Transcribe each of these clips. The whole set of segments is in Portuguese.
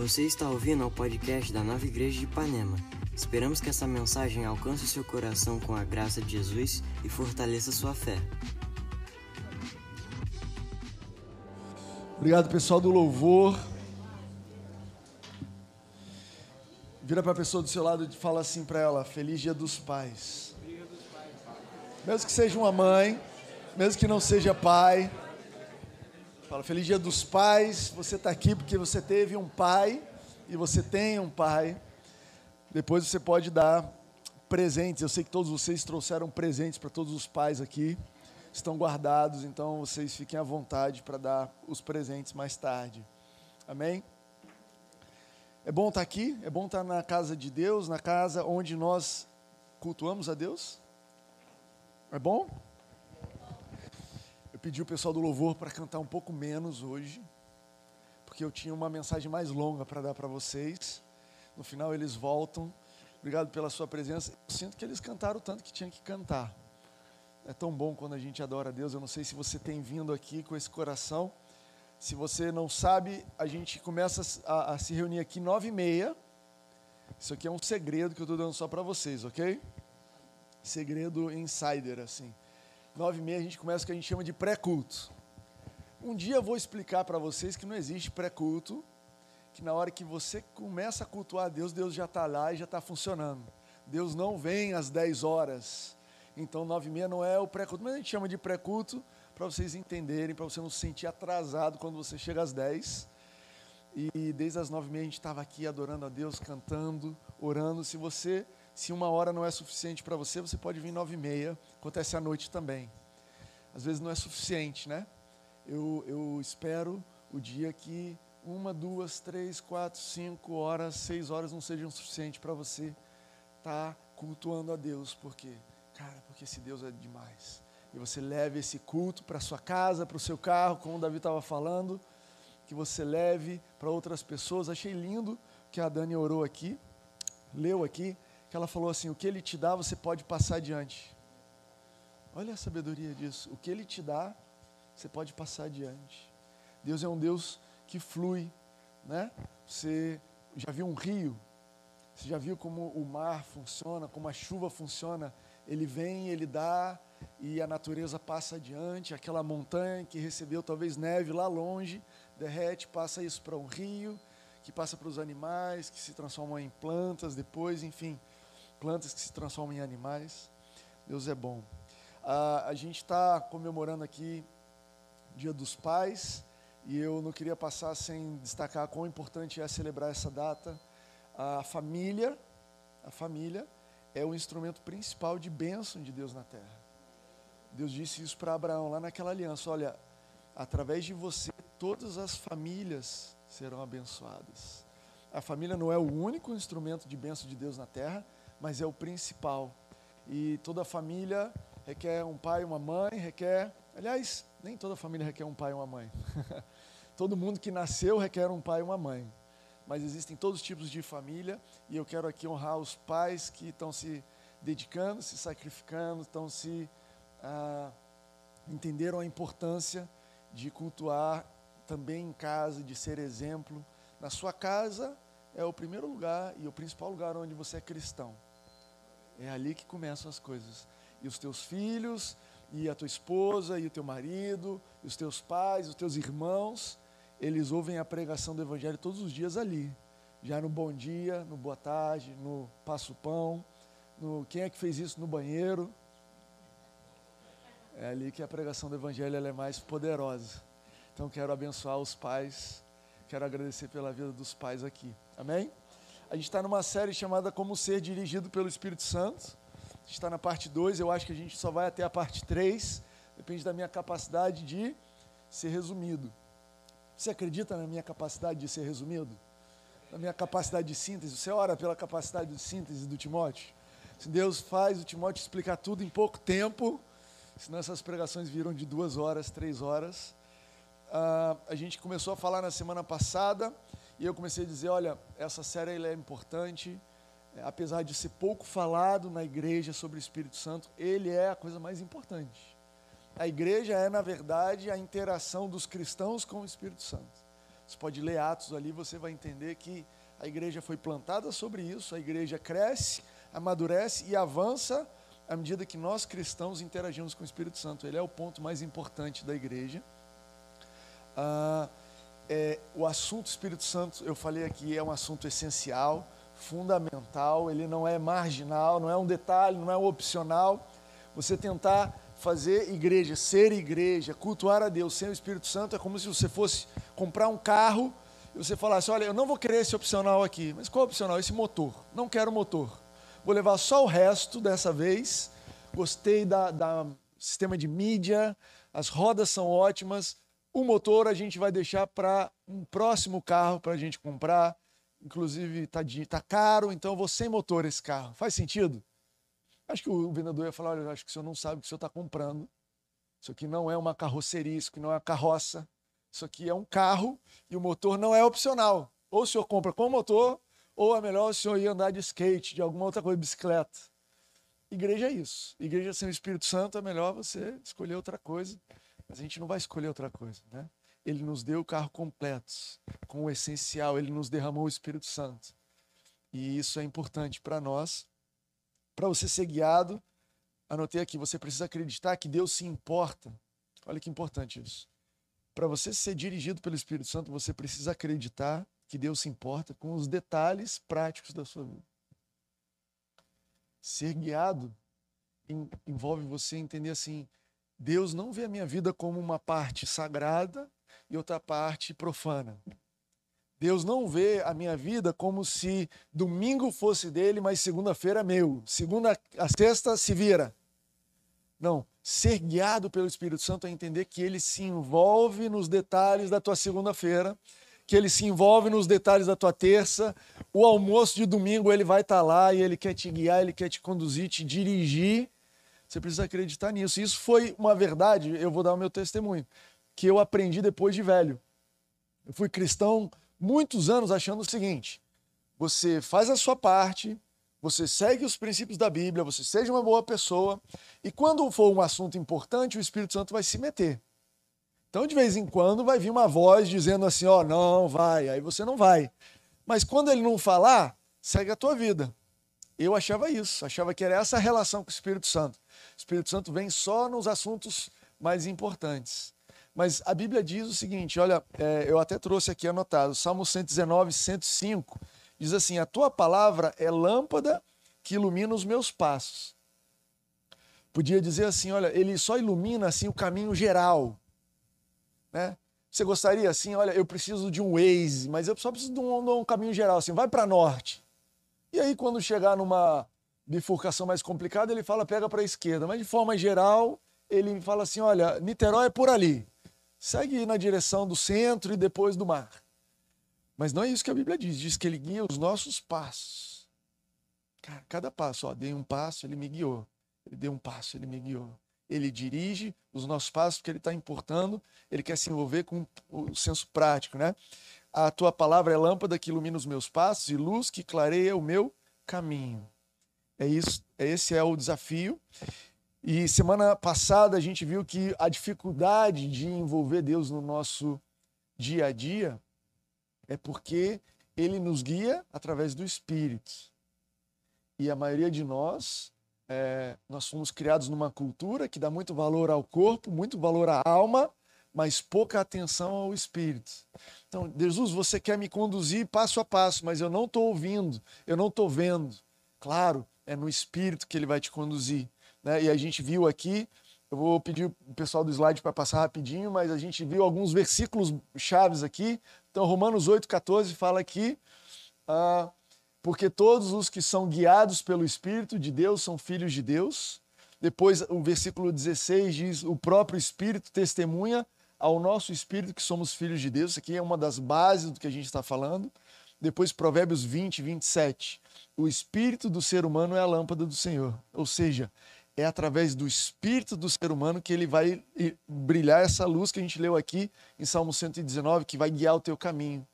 Você está ouvindo ao podcast da Nova Igreja de Ipanema. Esperamos que essa mensagem alcance seu coração com a graça de Jesus e fortaleça sua fé. Obrigado, pessoal do louvor. Vira para a pessoa do seu lado e fala assim para ela: Feliz Dia dos Pais. Mesmo que seja uma mãe, mesmo que não seja pai. Fala, Feliz Dia dos Pais. Você está aqui porque você teve um pai e você tem um pai. Depois você pode dar presentes. Eu sei que todos vocês trouxeram presentes para todos os pais aqui. Estão guardados, então vocês fiquem à vontade para dar os presentes mais tarde. Amém? É bom estar aqui, é bom estar na casa de Deus, na casa onde nós cultuamos a Deus. É bom? Pedi o pessoal do louvor para cantar um pouco menos hoje, porque eu tinha uma mensagem mais longa para dar para vocês. No final eles voltam. Obrigado pela sua presença. Eu sinto que eles cantaram tanto que tinha que cantar. É tão bom quando a gente adora a Deus. Eu não sei se você tem vindo aqui com esse coração. Se você não sabe, a gente começa a, a se reunir aqui nove e meia. Isso aqui é um segredo que eu estou dando só para vocês, ok? Segredo insider, assim. Nove e meia a gente começa o que a gente chama de pré-culto. Um dia eu vou explicar para vocês que não existe pré-culto, que na hora que você começa a cultuar a Deus, Deus já está lá e já está funcionando. Deus não vem às dez horas. Então, nove e meia não é o pré-culto, mas a gente chama de pré-culto para vocês entenderem, para você não se sentir atrasado quando você chega às 10. E desde as nove e meia a gente estava aqui adorando a Deus, cantando, orando. Se você, se uma hora não é suficiente para você, você pode vir nove e meia. Acontece à noite também. Às vezes não é suficiente, né? Eu, eu espero o dia que uma, duas, três, quatro, cinco horas, seis horas não sejam suficientes para você estar tá cultuando a Deus. Por quê? Cara, porque esse Deus é demais e você leve esse culto para sua casa, para o seu carro, como o Davi estava falando, que você leve para outras pessoas. Achei lindo que a Dani orou aqui, leu aqui, que ela falou assim: o que ele te dá, você pode passar adiante. Olha a sabedoria disso. O que ele te dá, você pode passar adiante. Deus é um Deus que flui, né? Você já viu um rio? Você já viu como o mar funciona, como a chuva funciona? Ele vem, ele dá, e a natureza passa adiante, aquela montanha que recebeu talvez neve lá longe, derrete, passa isso para um rio, que passa para os animais, que se transformam em plantas depois, enfim, plantas que se transformam em animais. Deus é bom. Ah, a gente está comemorando aqui Dia dos Pais, e eu não queria passar sem destacar quão importante é celebrar essa data. A família, a família é o instrumento principal de bênção de Deus na terra. Deus disse isso para Abraão lá naquela aliança: olha, através de você todas as famílias serão abençoadas. A família não é o único instrumento de bênção de Deus na terra, mas é o principal. E toda família requer um pai e uma mãe, requer. Aliás, nem toda família requer um pai e uma mãe. Todo mundo que nasceu requer um pai e uma mãe. Mas existem todos os tipos de família, e eu quero aqui honrar os pais que estão se dedicando, se sacrificando, estão se ah, entenderam a importância de cultuar também em casa, de ser exemplo. Na sua casa é o primeiro lugar e o principal lugar onde você é cristão. É ali que começam as coisas. E os teus filhos, e a tua esposa, e o teu marido, e os teus pais, os teus irmãos, eles ouvem a pregação do Evangelho todos os dias ali. Já no bom dia, no boa tarde, no passo pão, no quem é que fez isso no banheiro, é ali que a pregação do Evangelho é mais poderosa. Então quero abençoar os pais, quero agradecer pela vida dos pais aqui. Amém? A gente está numa série chamada Como Ser Dirigido pelo Espírito Santo. A gente está na parte 2, eu acho que a gente só vai até a parte 3. Depende da minha capacidade de ser resumido. Você acredita na minha capacidade de ser resumido? Na minha capacidade de síntese? Você ora pela capacidade de síntese do Timóteo? Se Deus faz o Timóteo explicar tudo em pouco tempo, senão essas pregações viram de duas horas, três horas. Uh, a gente começou a falar na semana passada e eu comecei a dizer, olha, essa série é importante, é, apesar de ser pouco falado na igreja sobre o Espírito Santo, ele é a coisa mais importante. A igreja é, na verdade, a interação dos cristãos com o Espírito Santo. Você pode ler Atos ali, você vai entender que a igreja foi plantada sobre isso, a igreja cresce, amadurece e avança à medida que nós cristãos interagimos com o Espírito Santo. Ele é o ponto mais importante da igreja. Ah, é, o assunto Espírito Santo, eu falei aqui, é um assunto essencial, fundamental, ele não é marginal, não é um detalhe, não é um opcional. Você tentar fazer igreja, ser igreja, cultuar a Deus sem o Espírito Santo é como se você fosse comprar um carro e você falasse: Olha, eu não vou querer esse opcional aqui, mas qual opcional? Esse motor. Não quero motor. Vou levar só o resto dessa vez. Gostei da, da sistema de mídia, as rodas são ótimas. O motor a gente vai deixar para um próximo carro para a gente comprar. Inclusive está tá caro, então vou sem motor esse carro. Faz sentido? Acho que o vendedor ia falar: olha, acho que o senhor não sabe o que o senhor está comprando. Isso aqui não é uma carroceria, isso aqui não é uma carroça. Isso aqui é um carro e o motor não é opcional. Ou o senhor compra com motor, ou é melhor o senhor ir andar de skate, de alguma outra coisa, bicicleta. Igreja é isso. Igreja sem o Espírito Santo é melhor você escolher outra coisa. Mas a gente não vai escolher outra coisa, né? Ele nos deu o carro completo, com o essencial, ele nos derramou o Espírito Santo. E isso é importante para nós para você ser guiado, anotei aqui, você precisa acreditar que Deus se importa. Olha que importante isso. Para você ser dirigido pelo Espírito Santo, você precisa acreditar que Deus se importa com os detalhes práticos da sua vida. Ser guiado envolve você entender assim: Deus não vê a minha vida como uma parte sagrada e outra parte profana. Deus não vê a minha vida como se domingo fosse dele, mas segunda-feira é meu. Segunda a sexta se vira. Não, ser guiado pelo Espírito Santo é entender que ele se envolve nos detalhes da tua segunda-feira, que ele se envolve nos detalhes da tua terça. O almoço de domingo ele vai estar tá lá e ele quer te guiar, ele quer te conduzir, te dirigir. Você precisa acreditar nisso. Isso foi uma verdade, eu vou dar o meu testemunho, que eu aprendi depois de velho. Eu fui cristão muitos anos achando o seguinte: você faz a sua parte, você segue os princípios da Bíblia, você seja uma boa pessoa, e quando for um assunto importante, o Espírito Santo vai se meter. Então, de vez em quando, vai vir uma voz dizendo assim: ó, oh, não, vai, aí você não vai. Mas quando ele não falar, segue a tua vida. Eu achava isso, achava que era essa a relação com o Espírito Santo. Espírito Santo vem só nos assuntos mais importantes. Mas a Bíblia diz o seguinte: olha, é, eu até trouxe aqui anotado, Salmo 119, 105, diz assim: A tua palavra é lâmpada que ilumina os meus passos. Podia dizer assim: olha, ele só ilumina assim o caminho geral. Né? Você gostaria assim, olha, eu preciso de um Waze, mas eu só preciso de um, de um caminho geral, assim, vai para norte. E aí, quando chegar numa bifurcação mais complicada, ele fala, pega para a esquerda. Mas de forma geral, ele fala assim: olha, Niterói é por ali segue na direção do centro e depois do mar. Mas não é isso que a Bíblia diz. Diz que ele guia os nossos passos. Cara, cada passo, ó, dei um passo, ele me guiou. Ele deu um passo, ele me guiou. Ele dirige os nossos passos porque ele está importando, ele quer se envolver com o senso prático, né? A tua palavra é lâmpada que ilumina os meus passos e luz que clareia o meu caminho. É isso, esse é o desafio. E semana passada a gente viu que a dificuldade de envolver Deus no nosso dia a dia é porque ele nos guia através do Espírito. E a maioria de nós, é, nós fomos criados numa cultura que dá muito valor ao corpo, muito valor à alma, mas pouca atenção ao Espírito. Então, Jesus, você quer me conduzir passo a passo, mas eu não estou ouvindo, eu não estou vendo. Claro, é no Espírito que ele vai te conduzir né? E a gente viu aqui, eu vou pedir o pessoal do slide para passar rapidinho, mas a gente viu alguns versículos chaves aqui. Então, Romanos 8,14 fala aqui, ah, porque todos os que são guiados pelo Espírito de Deus são filhos de Deus. Depois, o versículo 16 diz: o próprio Espírito testemunha ao nosso espírito que somos filhos de Deus. Isso aqui é uma das bases do que a gente está falando. Depois, Provérbios 20, 27. O espírito do ser humano é a lâmpada do Senhor. Ou seja, é através do espírito do ser humano que ele vai brilhar essa luz que a gente leu aqui em Salmo 119, que vai guiar o teu caminho.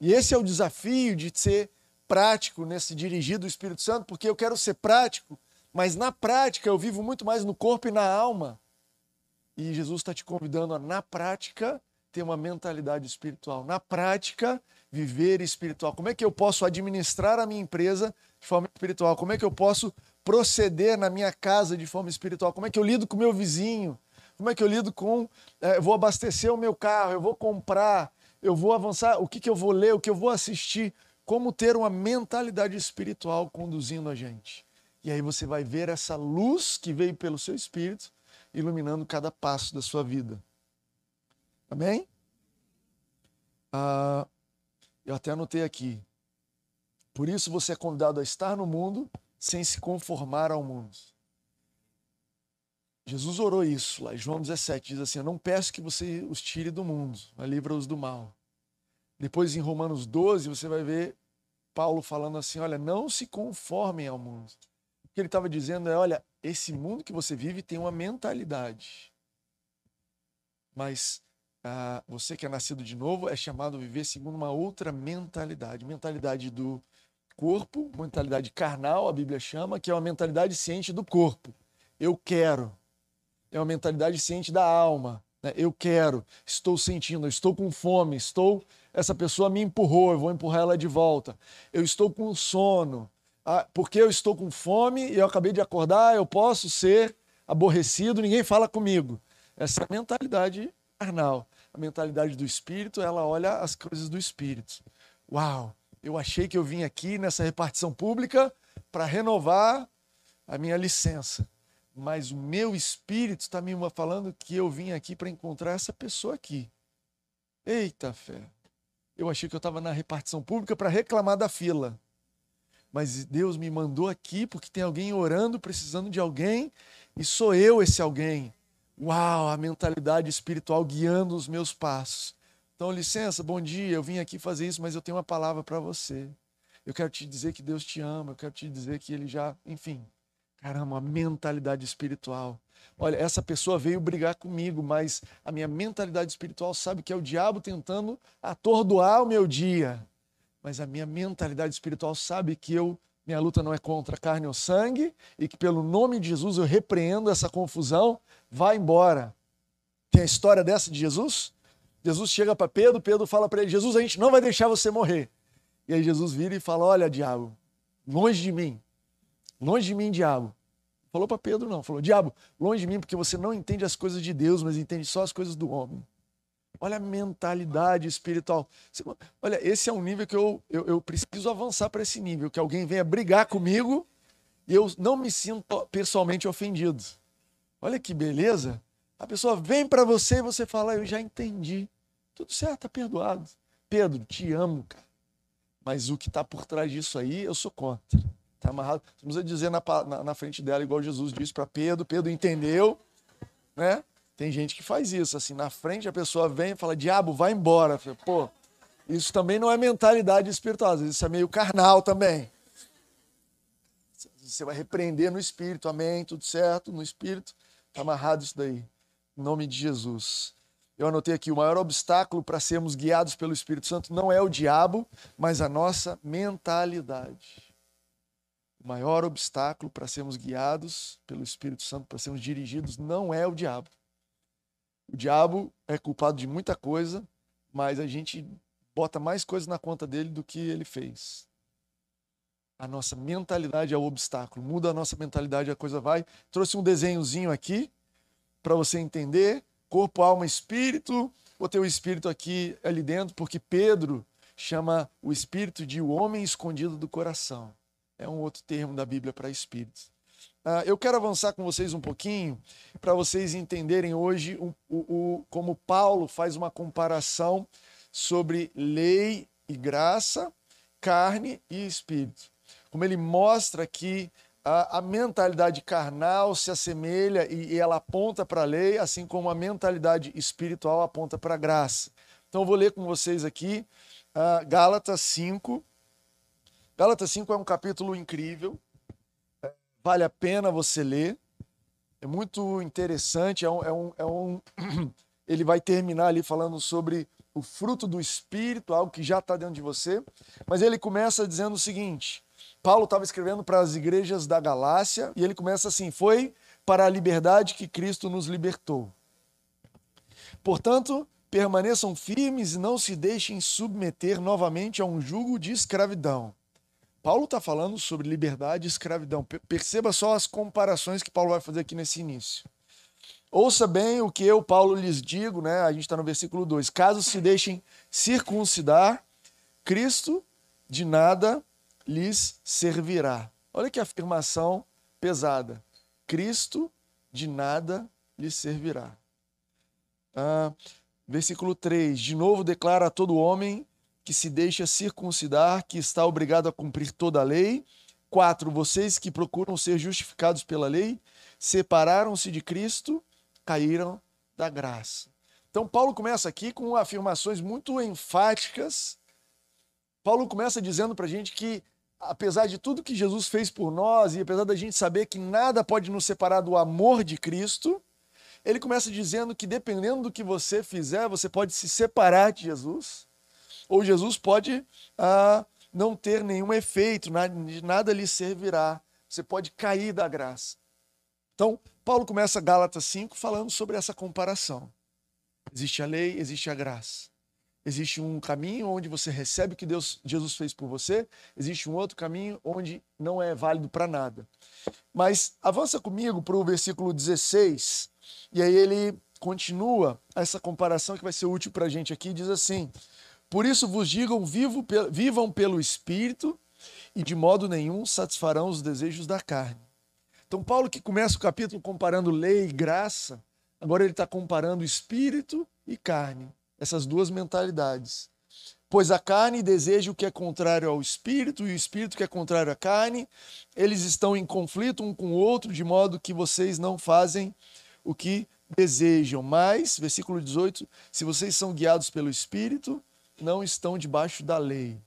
E esse é o desafio de ser prático nesse dirigir do Espírito Santo, porque eu quero ser prático, mas na prática eu vivo muito mais no corpo e na alma. E Jesus está te convidando a, na prática, ter uma mentalidade espiritual. Na prática, viver espiritual. Como é que eu posso administrar a minha empresa de forma espiritual? Como é que eu posso proceder na minha casa de forma espiritual? Como é que eu lido com o meu vizinho? Como é que eu lido com. É, eu vou abastecer o meu carro, eu vou comprar, eu vou avançar, o que, que eu vou ler, o que eu vou assistir. Como ter uma mentalidade espiritual conduzindo a gente. E aí você vai ver essa luz que veio pelo seu espírito iluminando cada passo da sua vida. Amém? Ah, eu até anotei aqui. Por isso você é convidado a estar no mundo sem se conformar ao mundo. Jesus orou isso lá, João 17 diz assim: Eu não peço que você os tire do mundo, mas livra-os do mal. Depois em Romanos 12 você vai ver Paulo falando assim: Olha, não se conformem ao mundo. O que ele estava dizendo é: Olha, esse mundo que você vive tem uma mentalidade, mas ah, você que é nascido de novo é chamado a viver segundo uma outra mentalidade mentalidade do corpo, mentalidade carnal, a Bíblia chama, que é uma mentalidade ciente do corpo. Eu quero. É uma mentalidade ciente da alma. Né? Eu quero, estou sentindo, estou com fome, estou. Essa pessoa me empurrou, eu vou empurrar ela de volta. Eu estou com sono. Ah, porque eu estou com fome e eu acabei de acordar, eu posso ser aborrecido, ninguém fala comigo. Essa é mentalidade carnal. A mentalidade do espírito, ela olha as coisas do espírito. Uau, eu achei que eu vim aqui nessa repartição pública para renovar a minha licença. Mas o meu espírito está me falando que eu vim aqui para encontrar essa pessoa aqui. Eita fé! Eu achei que eu estava na repartição pública para reclamar da fila. Mas Deus me mandou aqui porque tem alguém orando, precisando de alguém, e sou eu esse alguém. Uau, a mentalidade espiritual guiando os meus passos. Então, licença, bom dia, eu vim aqui fazer isso, mas eu tenho uma palavra para você. Eu quero te dizer que Deus te ama, eu quero te dizer que Ele já, enfim. Caramba, a mentalidade espiritual. Olha, essa pessoa veio brigar comigo, mas a minha mentalidade espiritual sabe que é o diabo tentando atordoar o meu dia. Mas a minha mentalidade espiritual sabe que eu minha luta não é contra carne ou sangue e que pelo nome de Jesus eu repreendo essa confusão, vai embora. Tem a história dessa de Jesus? Jesus chega para Pedro, Pedro fala para ele: Jesus, a gente não vai deixar você morrer. E aí Jesus vira e fala: Olha, diabo, longe de mim, longe de mim, diabo. Falou para Pedro, não, falou: Diabo, longe de mim, porque você não entende as coisas de Deus, mas entende só as coisas do homem. Olha a mentalidade espiritual. Olha, esse é um nível que eu, eu, eu preciso avançar para esse nível, que alguém venha brigar comigo e eu não me sinto pessoalmente ofendido. Olha que beleza. A pessoa vem para você e você fala, eu já entendi. Tudo certo, tá perdoado. Pedro, te amo, cara. Mas o que está por trás disso aí, eu sou contra. Está amarrado. Precisa dizer na, na, na frente dela, igual Jesus disse para Pedro. Pedro entendeu, né? Tem gente que faz isso, assim, na frente a pessoa vem e fala, diabo, vai embora. Pô, isso também não é mentalidade espiritual, isso é meio carnal também. Você vai repreender no espírito, amém, tudo certo, no espírito. Está amarrado isso daí. Em nome de Jesus. Eu anotei aqui: o maior obstáculo para sermos guiados pelo Espírito Santo não é o diabo, mas a nossa mentalidade. O maior obstáculo para sermos guiados pelo Espírito Santo, para sermos dirigidos, não é o diabo, o diabo é culpado de muita coisa, mas a gente bota mais coisas na conta dele do que ele fez. A nossa mentalidade é o obstáculo. Muda a nossa mentalidade, a coisa vai. Trouxe um desenhozinho aqui para você entender. Corpo, alma, espírito. Botei o espírito aqui ali dentro, porque Pedro chama o espírito de o homem escondido do coração. É um outro termo da Bíblia para espírito. Uh, eu quero avançar com vocês um pouquinho para vocês entenderem hoje o, o, o, como Paulo faz uma comparação sobre lei e graça, carne e espírito. Como ele mostra que a, a mentalidade carnal se assemelha e, e ela aponta para a lei, assim como a mentalidade espiritual aponta para a graça. Então eu vou ler com vocês aqui uh, Gálatas 5. Gálatas 5 é um capítulo incrível vale a pena você ler. É muito interessante. É um, é um, é um... Ele vai terminar ali falando sobre o fruto do Espírito, algo que já está dentro de você. Mas ele começa dizendo o seguinte: Paulo estava escrevendo para as igrejas da Galácia e ele começa assim: Foi para a liberdade que Cristo nos libertou. Portanto, permaneçam firmes e não se deixem submeter novamente a um jugo de escravidão. Paulo está falando sobre liberdade e escravidão. Perceba só as comparações que Paulo vai fazer aqui nesse início. Ouça bem o que eu, Paulo, lhes digo, né? A gente está no versículo 2. Caso se deixem circuncidar, Cristo de nada lhes servirá. Olha que afirmação pesada. Cristo de nada lhes servirá. Ah, versículo 3: De novo declara a todo homem que se deixa circuncidar que está obrigado a cumprir toda a lei. 4. Vocês que procuram ser justificados pela lei separaram-se de Cristo caíram da graça. Então, Paulo começa aqui com afirmações muito enfáticas. Paulo começa dizendo para a gente que, apesar de tudo que Jesus fez por nós, e apesar da gente saber que nada pode nos separar do amor de Cristo, ele começa dizendo que, dependendo do que você fizer, você pode se separar de Jesus, ou Jesus pode ah, não ter nenhum efeito, nada, lhe servirá. Você pode cair da graça. Então, Paulo começa Gálatas 5 falando sobre essa comparação. Existe a lei, existe a graça. Existe um caminho onde você recebe o que Deus, Jesus fez por você, existe um outro caminho onde não é válido para nada. Mas avança comigo para o versículo 16, e aí ele continua essa comparação que vai ser útil para a gente aqui, diz assim: Por isso vos digam, vivo, vivam pelo Espírito, e de modo nenhum satisfarão os desejos da carne então, Paulo, que começa o capítulo comparando lei e graça, agora ele está comparando espírito e carne, essas duas mentalidades. Pois a carne deseja o que é contrário ao espírito, e o espírito que é contrário à carne, eles estão em conflito um com o outro, de modo que vocês não fazem o que desejam. Mas, versículo 18: se vocês são guiados pelo espírito, não estão debaixo da lei.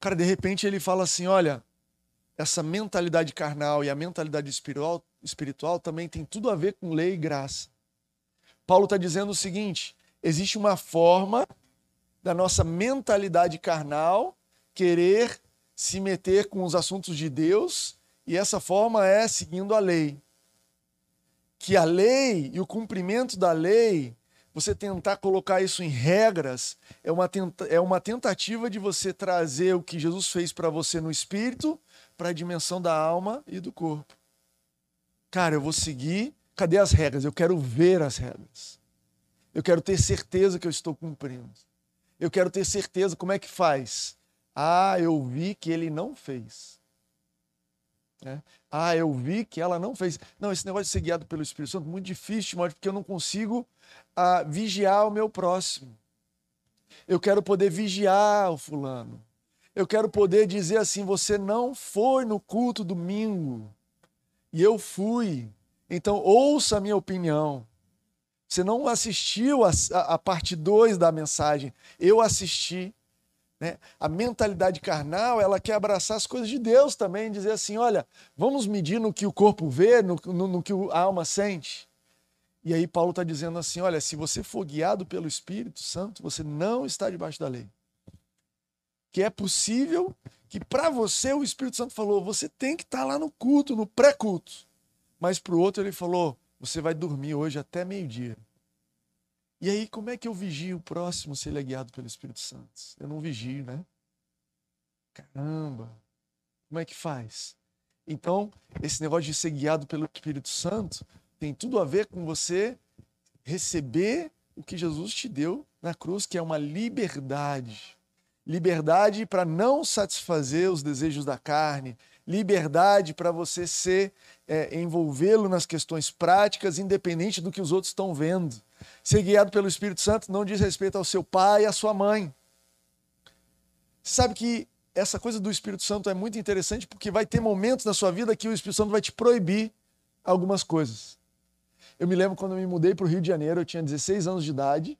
Cara, de repente ele fala assim: olha, essa mentalidade carnal e a mentalidade espiritual, espiritual também tem tudo a ver com lei e graça. Paulo está dizendo o seguinte: existe uma forma da nossa mentalidade carnal querer se meter com os assuntos de Deus, e essa forma é seguindo a lei. Que a lei e o cumprimento da lei, você tentar colocar isso em regras, é uma, tenta, é uma tentativa de você trazer o que Jesus fez para você no espírito para a dimensão da alma e do corpo. Cara, eu vou seguir. Cadê as regras? Eu quero ver as regras. Eu quero ter certeza que eu estou cumprindo. Eu quero ter certeza como é que faz. Ah, eu vi que ele não fez. É. Ah, eu vi que ela não fez. Não, esse negócio de ser guiado pelo Espírito Santo é muito difícil, porque eu não consigo ah, vigiar o meu próximo. Eu quero poder vigiar o fulano eu quero poder dizer assim: você não foi no culto domingo e eu fui. Então, ouça a minha opinião. Você não assistiu a, a, a parte 2 da mensagem, eu assisti. Né? A mentalidade carnal, ela quer abraçar as coisas de Deus também, dizer assim: olha, vamos medir no que o corpo vê, no, no, no que a alma sente. E aí, Paulo está dizendo assim: olha, se você for guiado pelo Espírito Santo, você não está debaixo da lei que é possível que para você o Espírito Santo falou, você tem que estar tá lá no culto, no pré-culto. Mas para o outro ele falou, você vai dormir hoje até meio-dia. E aí, como é que eu vigio o próximo se ele é guiado pelo Espírito Santo? Eu não vigio, né? Caramba! Como é que faz? Então, esse negócio de ser guiado pelo Espírito Santo tem tudo a ver com você receber o que Jesus te deu na cruz, que é uma liberdade liberdade para não satisfazer os desejos da carne, liberdade para você ser é, envolvê-lo nas questões práticas, independente do que os outros estão vendo. Ser guiado pelo Espírito Santo não diz respeito ao seu pai e à sua mãe. Sabe que essa coisa do Espírito Santo é muito interessante porque vai ter momentos na sua vida que o Espírito Santo vai te proibir algumas coisas. Eu me lembro quando eu me mudei para o Rio de Janeiro, eu tinha 16 anos de idade,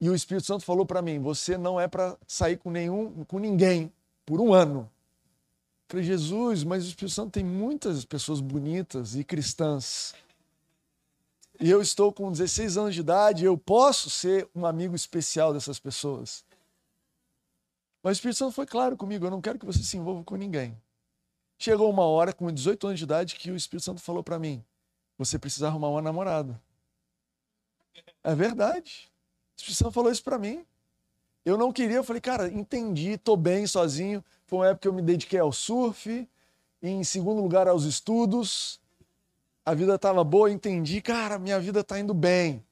e o Espírito Santo falou para mim: você não é para sair com nenhum, com ninguém por um ano. Eu falei, Jesus, mas o Espírito Santo tem muitas pessoas bonitas e cristãs. E eu estou com 16 anos de idade, eu posso ser um amigo especial dessas pessoas. Mas o Espírito Santo foi claro comigo: eu não quero que você se envolva com ninguém. Chegou uma hora, com 18 anos de idade, que o Espírito Santo falou para mim: você precisa arrumar uma namorada. É verdade. O Espírito Santo falou isso para mim. Eu não queria, eu falei, cara, entendi, tô bem sozinho. Foi uma época que eu me dediquei ao surf, em segundo lugar aos estudos. A vida tava boa, entendi, cara, minha vida tá indo bem.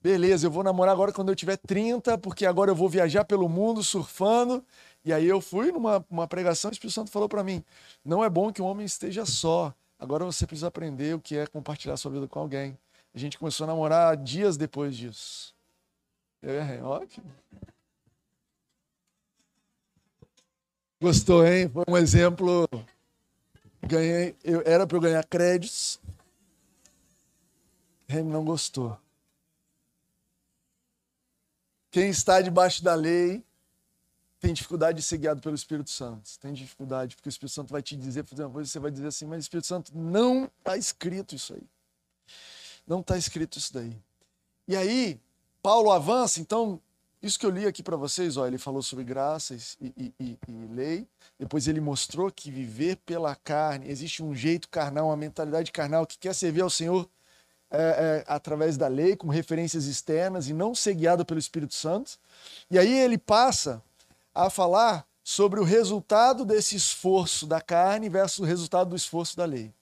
Beleza, eu vou namorar agora quando eu tiver 30, porque agora eu vou viajar pelo mundo surfando. E aí eu fui numa uma pregação, o Espírito Santo falou para mim: não é bom que o homem esteja só. Agora você precisa aprender o que é compartilhar sua vida com alguém. A gente começou a namorar dias depois disso. É, ótimo. Gostou, hein? Foi um exemplo. Ganhei, eu era para eu ganhar créditos. Ele não gostou. Quem está debaixo da lei tem dificuldade de ser guiado pelo Espírito Santo. Tem dificuldade, porque o Espírito Santo vai te dizer, fazer uma coisa, você vai dizer assim, mas Espírito Santo, não está escrito isso aí. Não está escrito isso daí. E aí, Paulo avança, então, isso que eu li aqui para vocês, ó, ele falou sobre graças e, e, e, e, lei. Depois ele mostrou que viver pela carne, existe um jeito carnal, uma mentalidade carnal que quer servir ao Senhor é, é, através da lei, com referências externas e não ser guiado pelo Espírito Santo. E aí ele passa a falar sobre o resultado desse esforço da carne versus o resultado do esforço da lei,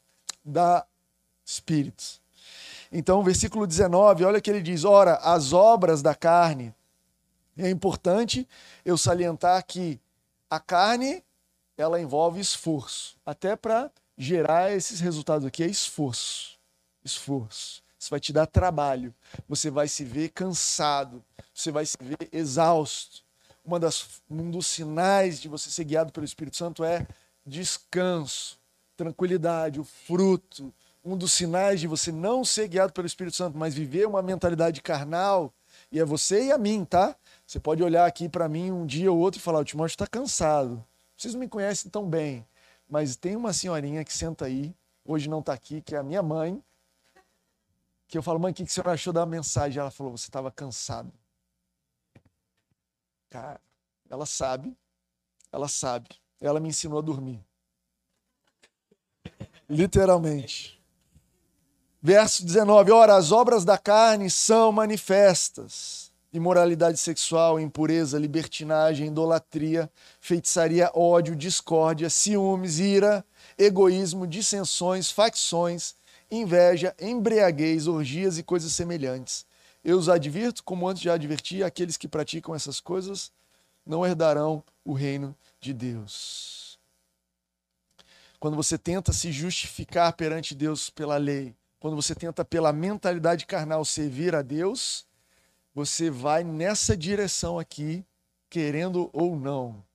da Espírito. Então, versículo 19, olha que ele diz: Ora, as obras da carne é importante eu salientar que a carne ela envolve esforço, até para gerar esses resultados aqui é esforço. Esforço. Isso vai te dar trabalho. Você vai se ver cansado, você vai se ver exausto. Uma das, um dos sinais de você ser guiado pelo Espírito Santo é descanso, tranquilidade, o fruto. Um dos sinais de você não ser guiado pelo Espírito Santo, mas viver uma mentalidade carnal, e é você e a mim, tá? Você pode olhar aqui para mim um dia ou outro e falar: o Timóteo está cansado. Vocês não me conhecem tão bem, mas tem uma senhorinha que senta aí, hoje não está aqui, que é a minha mãe, que eu falo: mãe, o que, que a achou da mensagem? Ela falou: você estava cansado. Cara, ela sabe, ela sabe. Ela me ensinou a dormir. Literalmente. Verso 19: Ora, as obras da carne são manifestas imoralidade sexual, impureza, libertinagem, idolatria, feitiçaria, ódio, discórdia, ciúmes, ira, egoísmo, dissensões, facções, inveja, embriaguez, orgias e coisas semelhantes. Eu os advirto, como antes já adverti, aqueles que praticam essas coisas não herdarão o reino de Deus. Quando você tenta se justificar perante Deus pela lei, quando você tenta pela mentalidade carnal servir a Deus, você vai nessa direção aqui, querendo ou não.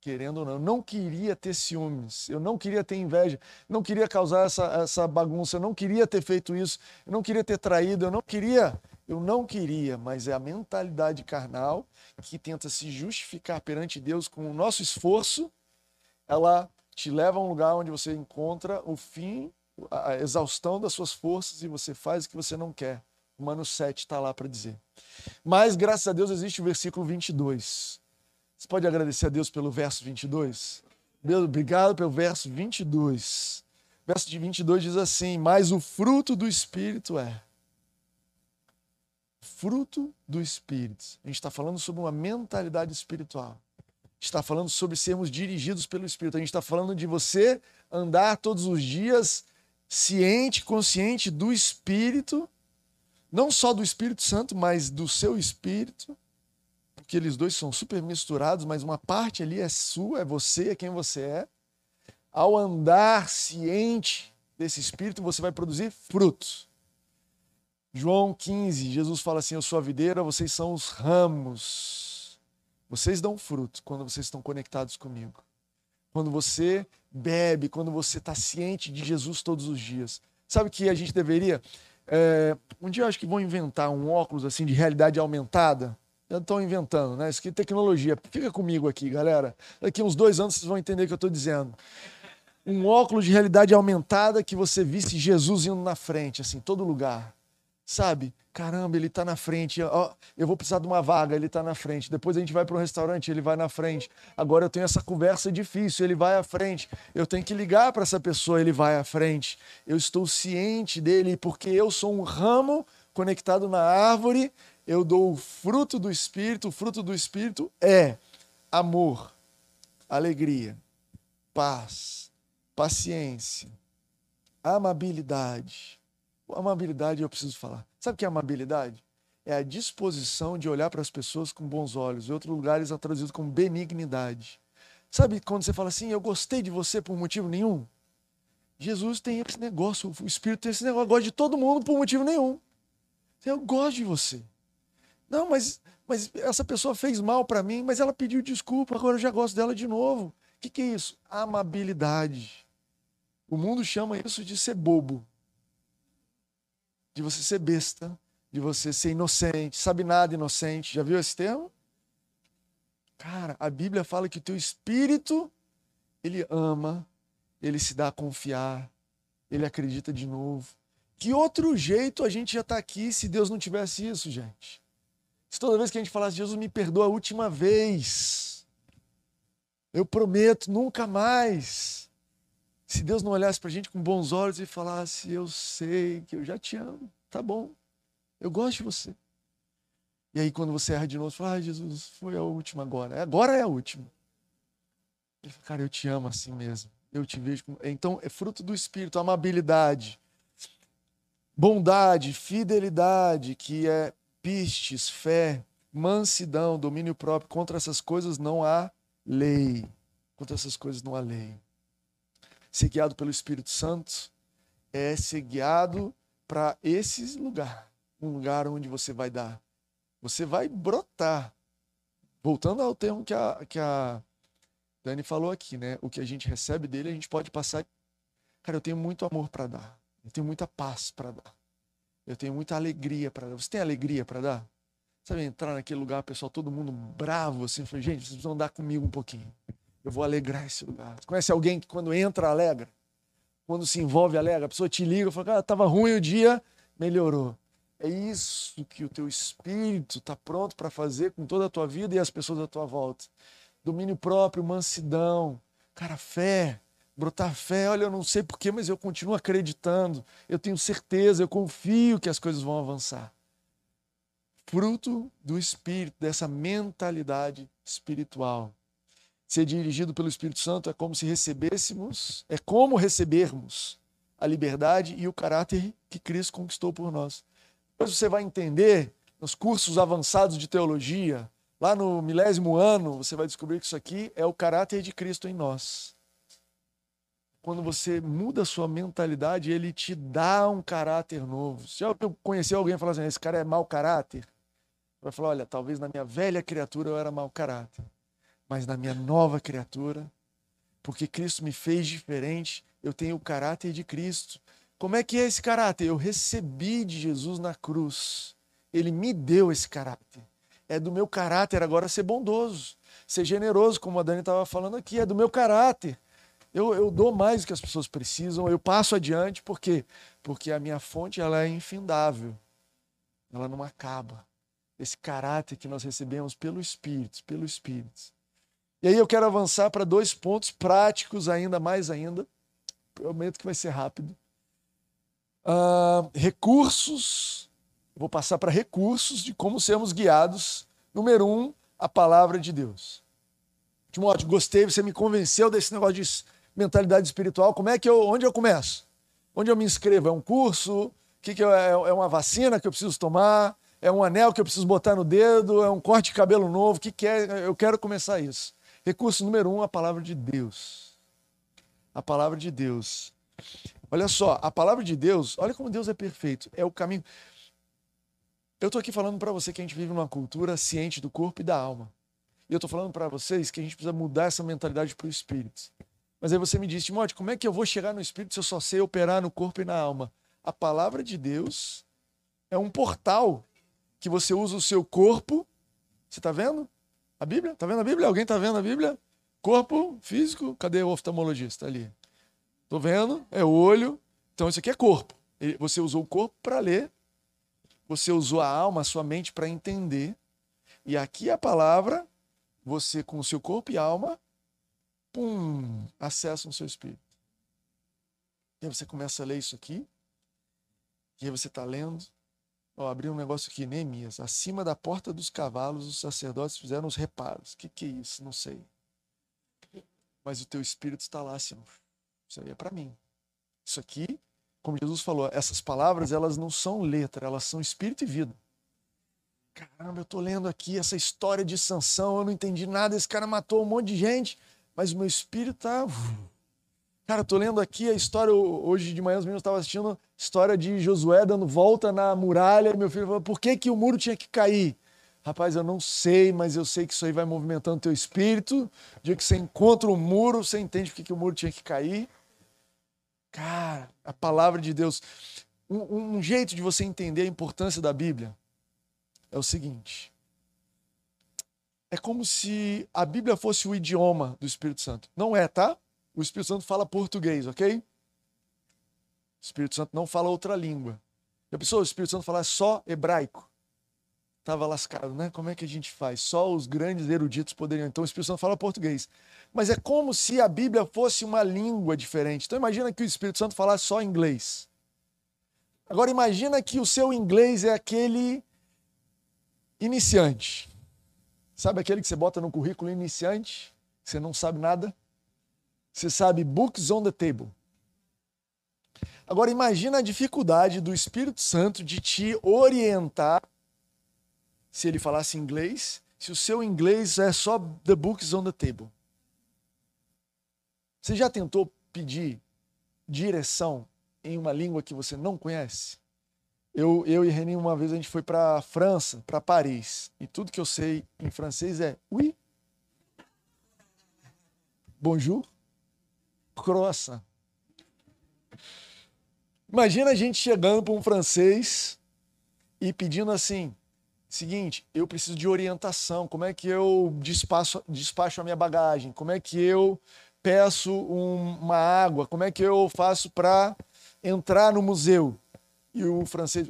Querendo ou não. Não queria ter ciúmes, eu não queria ter inveja, não queria causar essa, essa bagunça, eu não queria ter feito isso, eu não queria ter traído, eu não queria, eu não queria, mas é a mentalidade carnal que tenta se justificar perante Deus com o nosso esforço, ela te leva a um lugar onde você encontra o fim, a exaustão das suas forças e você faz o que você não quer. Romanos 7 está lá para dizer. Mas, graças a Deus, existe o versículo 22. Você pode agradecer a Deus pelo verso 22? Deus, obrigado pelo verso 22. O verso de 22 diz assim: Mas o fruto do Espírito é. Fruto do Espírito. A gente está falando sobre uma mentalidade espiritual. Está falando sobre sermos dirigidos pelo Espírito. A gente está falando de você andar todos os dias ciente, consciente do Espírito não só do Espírito Santo, mas do seu espírito, porque eles dois são super misturados, mas uma parte ali é sua, é você, é quem você é. Ao andar ciente desse espírito, você vai produzir frutos. João 15, Jesus fala assim: Eu sou a videira, vocês são os ramos. Vocês dão fruto quando vocês estão conectados comigo. Quando você bebe, quando você está ciente de Jesus todos os dias. Sabe que a gente deveria é, um dia eu acho que vão inventar um óculos assim de realidade aumentada. Estão inventando, né? Isso aqui é tecnologia. Fica comigo aqui, galera. Daqui uns dois anos vocês vão entender o que eu estou dizendo. Um óculos de realidade aumentada que você visse Jesus indo na frente, assim, todo lugar. Sabe? Caramba, ele está na frente. Ó, eu vou precisar de uma vaga, ele está na frente. Depois a gente vai para um restaurante, ele vai na frente. Agora eu tenho essa conversa difícil, ele vai à frente. Eu tenho que ligar para essa pessoa, ele vai à frente. Eu estou ciente dele porque eu sou um ramo conectado na árvore, eu dou o fruto do Espírito. O fruto do Espírito é amor, alegria, paz, paciência, amabilidade. Amabilidade eu preciso falar. Sabe o que é amabilidade? É a disposição de olhar para as pessoas com bons olhos. Em outros lugares é traduzido como benignidade. Sabe quando você fala assim, eu gostei de você por motivo nenhum? Jesus tem esse negócio, o Espírito tem esse negócio, gosta de todo mundo por motivo nenhum. Eu gosto de você. Não, mas, mas essa pessoa fez mal para mim, mas ela pediu desculpa, agora eu já gosto dela de novo. O que, que é isso? Amabilidade. O mundo chama isso de ser bobo, de você ser besta, de você ser inocente, sabe nada inocente. Já viu esse termo? Cara, a Bíblia fala que o teu espírito, ele ama, ele se dá a confiar, ele acredita de novo. Que outro jeito a gente já está aqui se Deus não tivesse isso, gente? Se toda vez que a gente falasse, Jesus me perdoa a última vez, eu prometo nunca mais. Se Deus não olhasse para a gente com bons olhos e falasse, eu sei que eu já te amo, tá bom, eu gosto de você. E aí, quando você erra de novo, você fala, ah, Jesus, foi a última agora. Agora é a última. Ele fala, cara, eu te amo assim mesmo eu te vejo. Então, é fruto do Espírito, amabilidade, bondade, fidelidade, que é pistes, fé, mansidão, domínio próprio. Contra essas coisas não há lei. Contra essas coisas não há lei. Ser guiado pelo Espírito Santo é ser guiado para esse lugar, um lugar onde você vai dar. Você vai brotar. Voltando ao termo que a, que a Dani falou aqui, né? O que a gente recebe dele, a gente pode passar. Cara, eu tenho muito amor para dar. Eu tenho muita paz para dar. Eu tenho muita alegria para dar. Você tem alegria para dar? Sabe, entrar naquele lugar, pessoal, todo mundo bravo, assim, falei, gente, vocês precisam andar comigo um pouquinho. Eu vou alegrar esse lugar. Você conhece alguém que quando entra alegra? Quando se envolve alegra? A pessoa te liga fala, cara, tava ruim o dia, melhorou. É isso que o teu espírito está pronto para fazer com toda a tua vida e as pessoas à tua volta domínio próprio, mansidão, cara, fé, brotar fé. Olha, eu não sei porquê, mas eu continuo acreditando. Eu tenho certeza, eu confio que as coisas vão avançar. Fruto do Espírito, dessa mentalidade espiritual. Ser dirigido pelo Espírito Santo é como se recebêssemos, é como recebermos a liberdade e o caráter que Cristo conquistou por nós. Depois você vai entender nos cursos avançados de teologia, Lá no milésimo ano, você vai descobrir que isso aqui é o caráter de Cristo em nós. Quando você muda a sua mentalidade, ele te dá um caráter novo. Se eu conhecer alguém e falar assim, esse cara é mau caráter, vai falar, olha, talvez na minha velha criatura eu era mau caráter, mas na minha nova criatura, porque Cristo me fez diferente, eu tenho o caráter de Cristo. Como é que é esse caráter? Eu recebi de Jesus na cruz. Ele me deu esse caráter é do meu caráter agora ser bondoso, ser generoso, como a Dani estava falando aqui, é do meu caráter. Eu, eu dou mais do que as pessoas precisam, eu passo adiante, por quê? Porque a minha fonte ela é infindável, ela não acaba. Esse caráter que nós recebemos pelo Espírito, pelo Espírito. E aí eu quero avançar para dois pontos práticos ainda, mais ainda. Prometo que vai ser rápido. Uh, recursos Vou passar para recursos de como sermos guiados. Número um, a palavra de Deus. Timóteo, gostei, você me convenceu desse negócio de mentalidade espiritual. Como é que eu, onde eu começo? Onde eu me inscrevo? É um curso? Que que eu, é, é uma vacina que eu preciso tomar? É um anel que eu preciso botar no dedo? É um corte de cabelo novo? O que, que é? Eu quero começar isso. Recurso número um, a palavra de Deus. A palavra de Deus. Olha só, a palavra de Deus, olha como Deus é perfeito. É o caminho. Eu estou aqui falando para você que a gente vive numa cultura ciente do corpo e da alma. E eu estou falando para vocês que a gente precisa mudar essa mentalidade para o espírito. Mas aí você me diz, Timóteo, como é que eu vou chegar no espírito se eu só sei operar no corpo e na alma? A palavra de Deus é um portal que você usa o seu corpo. Você está vendo? A Bíblia? Está vendo a Bíblia? Alguém está vendo a Bíblia? Corpo físico, cadê o oftalmologista ali? Estou vendo, é olho. Então isso aqui é corpo. Você usou o corpo para ler você usou a alma, a sua mente para entender. E aqui a palavra, você com o seu corpo e alma, pum, acessa o seu espírito. E aí você começa a ler isso aqui. E aí você está lendo. Ó, abri um negócio aqui, Neemias. Acima da porta dos cavalos, os sacerdotes fizeram os reparos. O que, que é isso? Não sei. Mas o teu espírito está lá, Senhor. Isso aí é para mim. Isso aqui, como Jesus falou, essas palavras, elas não são letra, elas são espírito e vida. Caramba, eu tô lendo aqui essa história de Sansão, eu não entendi nada, esse cara matou um monte de gente, mas meu espírito tá Cara, eu tô lendo aqui a história, hoje de manhã os meninos estavam assistindo a história de Josué dando volta na muralha, e meu filho falou, por que, que o muro tinha que cair? Rapaz, eu não sei, mas eu sei que isso aí vai movimentando teu espírito. O dia que você encontra o um muro, você entende por que, que o muro tinha que cair. Cara, a palavra de Deus. Um, um jeito de você entender a importância da Bíblia é o seguinte: é como se a Bíblia fosse o idioma do Espírito Santo. Não é, tá? O Espírito Santo fala português, ok? O Espírito Santo não fala outra língua. A pessoa, o Espírito Santo falar só hebraico. Estava lascado, né? Como é que a gente faz? Só os grandes eruditos poderiam. Então o Espírito Santo fala português. Mas é como se a Bíblia fosse uma língua diferente. Então imagina que o Espírito Santo falasse só inglês. Agora imagina que o seu inglês é aquele iniciante. Sabe aquele que você bota no currículo iniciante? Você não sabe nada? Você sabe books on the table. Agora imagina a dificuldade do Espírito Santo de te orientar se ele falasse inglês, se o seu inglês é só the books on the table. Você já tentou pedir direção em uma língua que você não conhece? Eu, eu e Renin, uma vez a gente foi para França, para Paris, e tudo que eu sei em francês é oui, bonjour, croissant. Imagina a gente chegando para um francês e pedindo assim: seguinte, eu preciso de orientação, como é que eu despacho, despacho a minha bagagem, como é que eu peço um, uma água, como é que eu faço para entrar no museu. E o francês.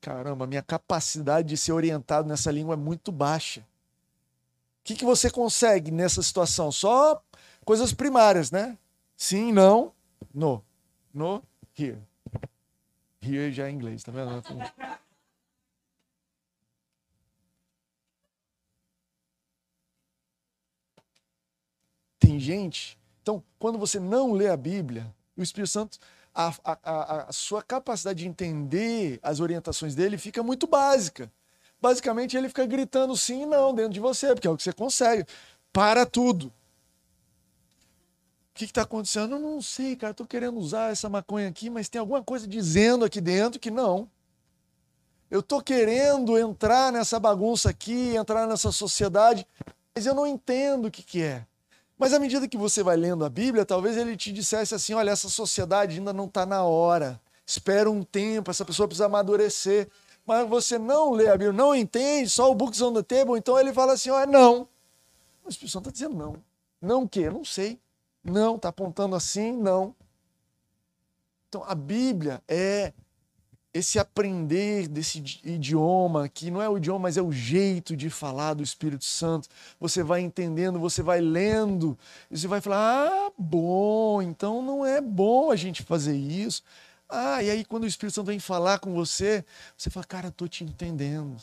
Caramba, minha capacidade de ser orientado nessa língua é muito baixa. O que, que você consegue nessa situação? Só coisas primárias, né? Sim, não, no. No, here. Here já é inglês, tá vendo? Tem gente. Então, quando você não lê a Bíblia, o Espírito Santo, a, a, a, sua capacidade de entender as orientações dele fica muito básica. Basicamente, ele fica gritando sim e não dentro de você, porque é o que você consegue. Para tudo. O que está acontecendo? Eu não sei, cara. Estou querendo usar essa maconha aqui, mas tem alguma coisa dizendo aqui dentro que não. Eu estou querendo entrar nessa bagunça aqui, entrar nessa sociedade, mas eu não entendo o que, que é. Mas à medida que você vai lendo a Bíblia, talvez ele te dissesse assim: olha, essa sociedade ainda não está na hora. Espera um tempo, essa pessoa precisa amadurecer. Mas você não lê a Bíblia, não entende, só o Books on the Table, então ele fala assim: olha, não. Mas a pessoa está dizendo não. Não o quê? Não sei. Não, está apontando assim? Não. Então, a Bíblia é esse aprender desse idioma, que não é o idioma, mas é o jeito de falar do Espírito Santo. Você vai entendendo, você vai lendo, e você vai falar: ah, bom, então não é bom a gente fazer isso. Ah, e aí quando o Espírito Santo vem falar com você, você fala: cara, estou te entendendo.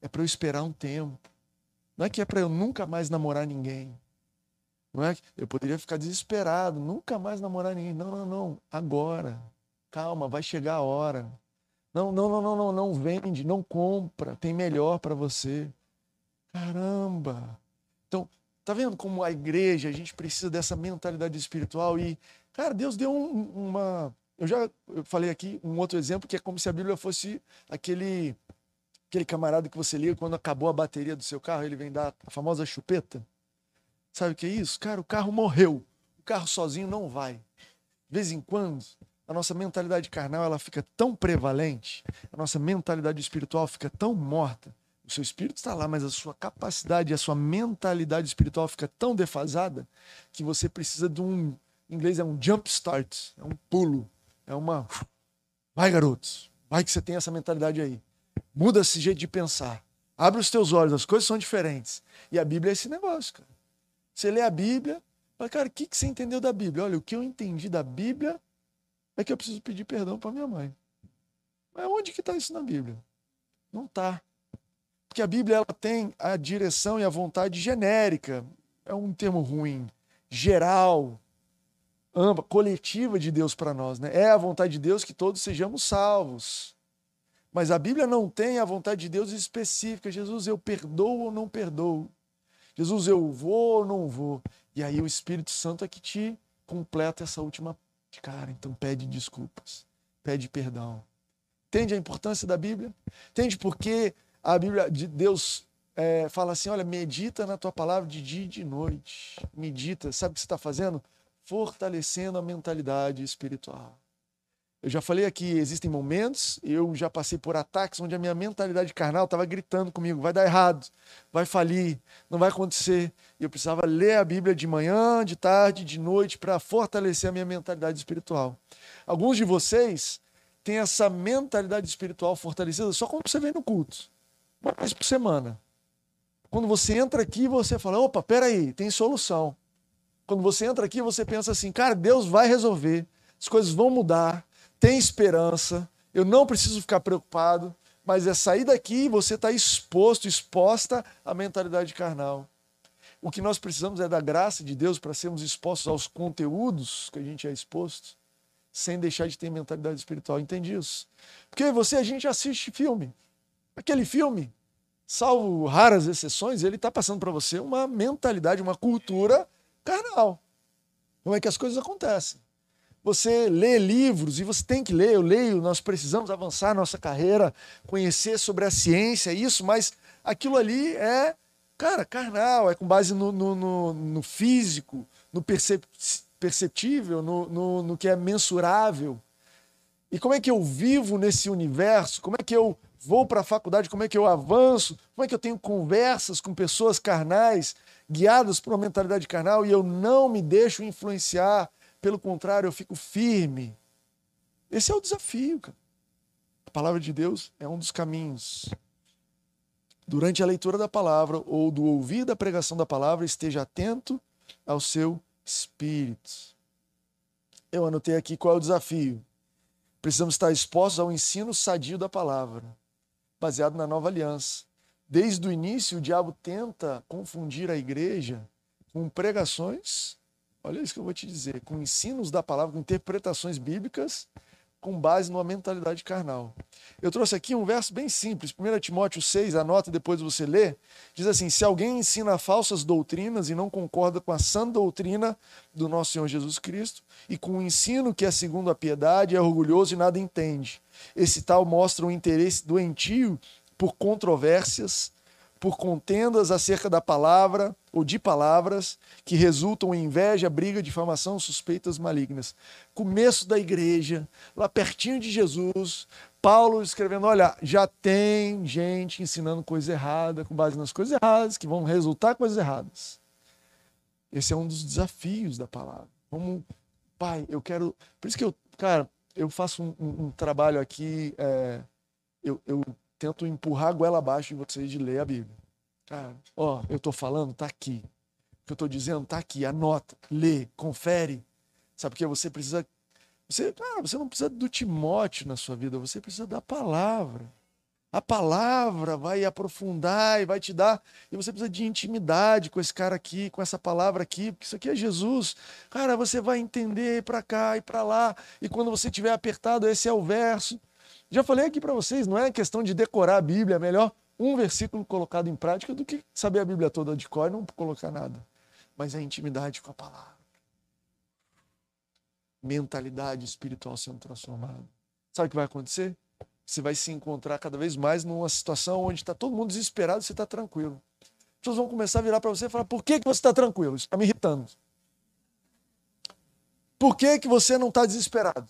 É para eu esperar um tempo. Não é que é para eu nunca mais namorar ninguém. Não é? Eu poderia ficar desesperado, nunca mais namorar ninguém. Não, não, não. Agora. Calma, vai chegar a hora. Não, não, não, não, não, não vende, não compra. Tem melhor para você. Caramba. Então, tá vendo como a igreja, a gente precisa dessa mentalidade espiritual e, cara, Deus deu um, uma eu já falei aqui um outro exemplo que é como se a Bíblia fosse aquele aquele camarada que você liga quando acabou a bateria do seu carro, ele vem dar a famosa chupeta. Sabe o que é isso? Cara, o carro morreu. O carro sozinho não vai. De vez em quando, a nossa mentalidade carnal ela fica tão prevalente, a nossa mentalidade espiritual fica tão morta. O seu espírito está lá, mas a sua capacidade, a sua mentalidade espiritual fica tão defasada que você precisa de um, em inglês é um jump start, é um pulo, é uma vai garotos, vai que você tem essa mentalidade aí. Muda esse jeito de pensar. Abre os teus olhos, as coisas são diferentes. E a Bíblia é esse negócio, cara. Você lê a Bíblia, fala, cara, o que, que você entendeu da Bíblia? Olha, o que eu entendi da Bíblia é que eu preciso pedir perdão para minha mãe. Mas onde que está isso na Bíblia? Não está. Porque a Bíblia ela tem a direção e a vontade genérica. É um termo ruim. Geral. Ampla, coletiva de Deus para nós. Né? É a vontade de Deus que todos sejamos salvos. Mas a Bíblia não tem a vontade de Deus específica. Jesus, eu perdoo ou não perdoo? Jesus, eu vou ou não vou? E aí o Espírito Santo é que te completa essa última. Cara, então pede desculpas, pede perdão. Entende a importância da Bíblia? Entende porque a Bíblia de Deus é, fala assim: olha, medita na tua palavra de dia e de noite. Medita, sabe o que você está fazendo? Fortalecendo a mentalidade espiritual. Eu já falei aqui, existem momentos, eu já passei por ataques onde a minha mentalidade carnal estava gritando comigo: vai dar errado, vai falir, não vai acontecer. E eu precisava ler a Bíblia de manhã, de tarde, de noite, para fortalecer a minha mentalidade espiritual. Alguns de vocês têm essa mentalidade espiritual fortalecida só quando você vem no culto, uma vez por semana. Quando você entra aqui, você fala: opa, peraí, tem solução. Quando você entra aqui, você pensa assim: cara, Deus vai resolver, as coisas vão mudar tem esperança, eu não preciso ficar preocupado, mas é sair daqui e você está exposto, exposta à mentalidade carnal. O que nós precisamos é da graça de Deus para sermos expostos aos conteúdos que a gente é exposto, sem deixar de ter mentalidade espiritual. Entende isso? Porque você, a gente assiste filme. Aquele filme, salvo raras exceções, ele está passando para você uma mentalidade, uma cultura carnal. Como é que as coisas acontecem? Você lê livros, e você tem que ler, eu leio, nós precisamos avançar nossa carreira, conhecer sobre a ciência, isso, mas aquilo ali é, cara, carnal, é com base no, no, no, no físico, no perceptível, no, no, no que é mensurável. E como é que eu vivo nesse universo? Como é que eu vou para a faculdade? Como é que eu avanço? Como é que eu tenho conversas com pessoas carnais, guiadas por uma mentalidade carnal, e eu não me deixo influenciar pelo contrário, eu fico firme. Esse é o desafio, cara. A palavra de Deus é um dos caminhos. Durante a leitura da palavra ou do ouvir da pregação da palavra, esteja atento ao seu espírito. Eu anotei aqui qual é o desafio. Precisamos estar expostos ao ensino sadio da palavra, baseado na nova aliança. Desde o início, o diabo tenta confundir a igreja com pregações Olha isso que eu vou te dizer, com ensinos da palavra, com interpretações bíblicas, com base numa mentalidade carnal. Eu trouxe aqui um verso bem simples, 1 Timóteo 6, anota depois você lê, diz assim: Se alguém ensina falsas doutrinas e não concorda com a sã doutrina do nosso Senhor Jesus Cristo, e com o ensino que é segundo a piedade, é orgulhoso e nada entende. Esse tal mostra um interesse doentio por controvérsias por contendas acerca da palavra ou de palavras que resultam em inveja, briga, difamação, suspeitas malignas. Começo da igreja, lá pertinho de Jesus, Paulo escrevendo: olha, já tem gente ensinando coisa errada, com base nas coisas erradas, que vão resultar coisas erradas. Esse é um dos desafios da palavra. Pai, eu quero. Por isso que eu, cara, eu faço um, um, um trabalho aqui. É, eu, eu tento empurrar a goela abaixo de vocês de ler a Bíblia. Cara, ó, eu tô falando, tá aqui. O que eu tô dizendo, tá aqui. Anota, lê, confere. Sabe porque você precisa. Você, cara, você não precisa do Timóteo na sua vida, você precisa da palavra. A palavra vai aprofundar e vai te dar. E você precisa de intimidade com esse cara aqui, com essa palavra aqui, porque isso aqui é Jesus. Cara, você vai entender para cá e para lá. E quando você tiver apertado, esse é o verso. Já falei aqui para vocês, não é questão de decorar a Bíblia, é melhor um versículo colocado em prática do que saber a Bíblia toda de cor e não colocar nada. Mas é intimidade com a palavra. Mentalidade espiritual sendo transformada. Sabe o que vai acontecer? Você vai se encontrar cada vez mais numa situação onde está todo mundo desesperado e você está tranquilo. As pessoas vão começar a virar para você e falar: por que, que você está tranquilo? Isso está me irritando. Por que, que você não está desesperado?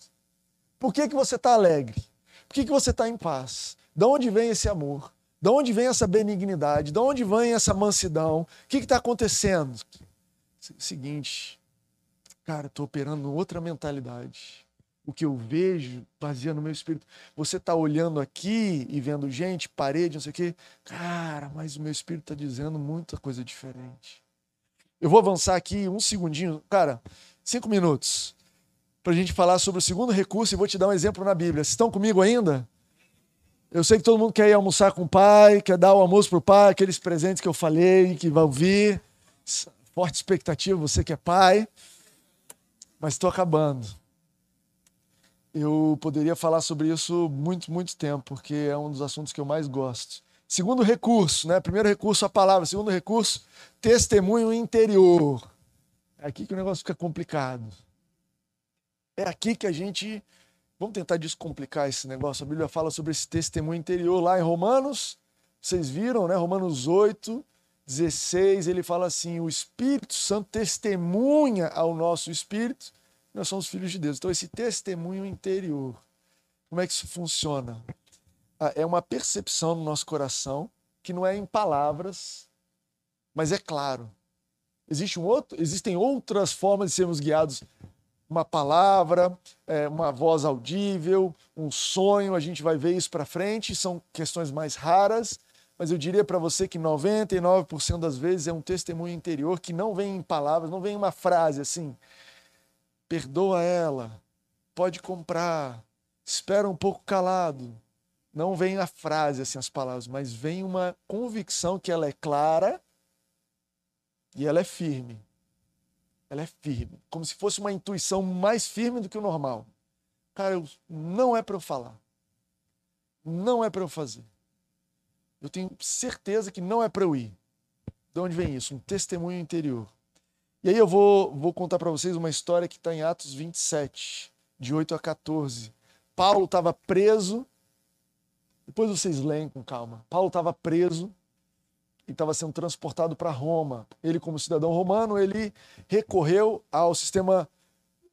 Por que, que você está alegre? Por que, que você está em paz? De onde vem esse amor? De onde vem essa benignidade? De onde vem essa mansidão? O que está acontecendo? Seguinte, cara, estou operando outra mentalidade. O que eu vejo vazia no meu espírito. Você está olhando aqui e vendo gente, parede, não sei o quê. Cara, mas o meu espírito está dizendo muita coisa diferente. Eu vou avançar aqui um segundinho. Cara, cinco minutos para a gente falar sobre o segundo recurso e vou te dar um exemplo na Bíblia. Vocês estão comigo ainda? Eu sei que todo mundo quer ir almoçar com o pai, quer dar o almoço pro pai, aqueles presentes que eu falei, que vai vir. Forte expectativa, você que é pai. Mas estou acabando. Eu poderia falar sobre isso muito, muito tempo, porque é um dos assuntos que eu mais gosto. Segundo recurso, né? Primeiro recurso, a palavra. Segundo recurso, testemunho interior. É aqui que o negócio fica complicado. É aqui que a gente. Vamos tentar descomplicar esse negócio. A Bíblia fala sobre esse testemunho interior lá em Romanos. Vocês viram, né? Romanos 8, 16, ele fala assim: o Espírito Santo testemunha ao nosso espírito, nós somos filhos de Deus. Então, esse testemunho interior, como é que isso funciona? Ah, é uma percepção no nosso coração que não é em palavras, mas é claro. Existe um outro, existem outras formas de sermos guiados. Uma palavra, é, uma voz audível, um sonho, a gente vai ver isso para frente, são questões mais raras, mas eu diria para você que 99% das vezes é um testemunho interior que não vem em palavras, não vem em uma frase assim. Perdoa ela, pode comprar, espera um pouco calado. Não vem a frase, assim, as palavras, mas vem uma convicção que ela é clara e ela é firme. Ela é firme. Como se fosse uma intuição mais firme do que o normal. Cara, eu, não é para eu falar. Não é para eu fazer. Eu tenho certeza que não é para eu ir. De onde vem isso? Um testemunho interior. E aí eu vou, vou contar para vocês uma história que está em Atos 27, de 8 a 14. Paulo estava preso. Depois vocês leem com calma. Paulo estava preso e estava sendo transportado para Roma. Ele, como cidadão romano, ele recorreu ao sistema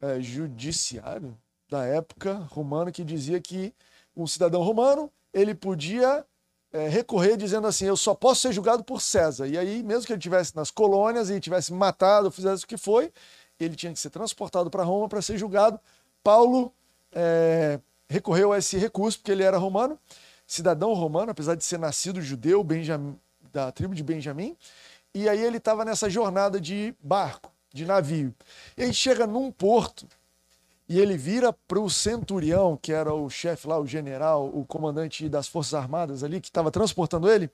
é, judiciário da época romana que dizia que um cidadão romano ele podia é, recorrer dizendo assim: eu só posso ser julgado por César. E aí, mesmo que ele estivesse nas colônias e tivesse matado, fizesse o que foi, ele tinha que ser transportado para Roma para ser julgado. Paulo é, recorreu a esse recurso porque ele era romano, cidadão romano, apesar de ser nascido judeu, Benjamim, da tribo de Benjamim. E aí ele estava nessa jornada de barco, de navio. E aí chega num porto e ele vira para o centurião, que era o chefe lá, o general, o comandante das Forças Armadas ali, que estava transportando ele.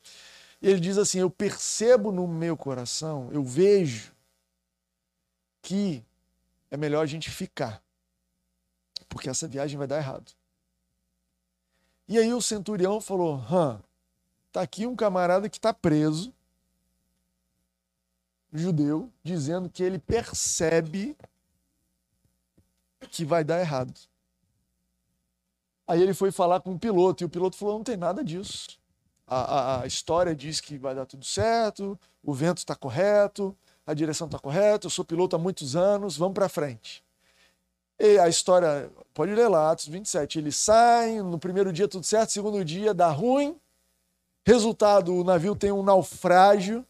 E ele diz assim: Eu percebo no meu coração, eu vejo que é melhor a gente ficar, porque essa viagem vai dar errado. E aí o centurião falou: Hã, tá aqui um camarada que está preso, judeu, dizendo que ele percebe que vai dar errado. Aí ele foi falar com o piloto e o piloto falou: não tem nada disso. A, a, a história diz que vai dar tudo certo, o vento está correto, a direção está correta, eu sou piloto há muitos anos, vamos para frente. E a história, pode ler lá, Atos 27. Eles saem, no primeiro dia tudo certo, segundo dia dá ruim. Resultado: o navio tem um naufrágio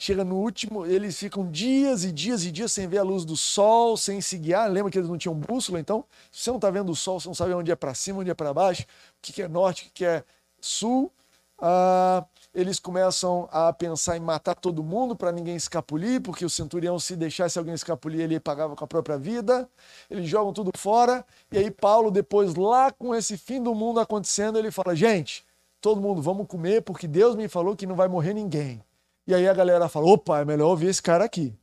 chega no último, eles ficam dias e dias e dias sem ver a luz do sol, sem se guiar. Lembra que eles não tinham bússola? Então, se você não está vendo o sol, você não sabe onde é para cima, onde é para baixo, o que é norte, o que é sul. Ah, eles começam a pensar em matar todo mundo para ninguém escapulir, porque o centurião, se deixasse alguém escapulir, ele pagava com a própria vida. Eles jogam tudo fora. E aí, Paulo, depois, lá com esse fim do mundo acontecendo, ele fala: gente, todo mundo, vamos comer, porque Deus me falou que não vai morrer ninguém. E aí a galera fala: opa, é melhor ouvir esse cara aqui.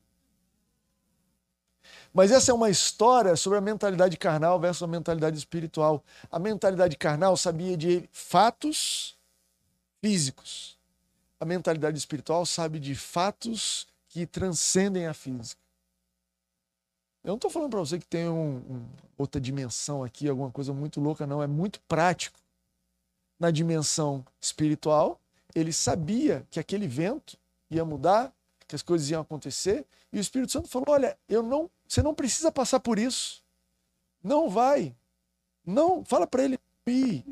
Mas essa é uma história sobre a mentalidade carnal versus a mentalidade espiritual. A mentalidade carnal sabia de fatos físicos. A mentalidade espiritual sabe de fatos que transcendem a física. Eu não estou falando para você que tem um, um, outra dimensão aqui, alguma coisa muito louca, não. É muito prático. Na dimensão espiritual, ele sabia que aquele vento ia mudar, que as coisas iam acontecer. E o Espírito Santo falou: Olha, eu não, você não precisa passar por isso. Não vai. Não, fala para ele.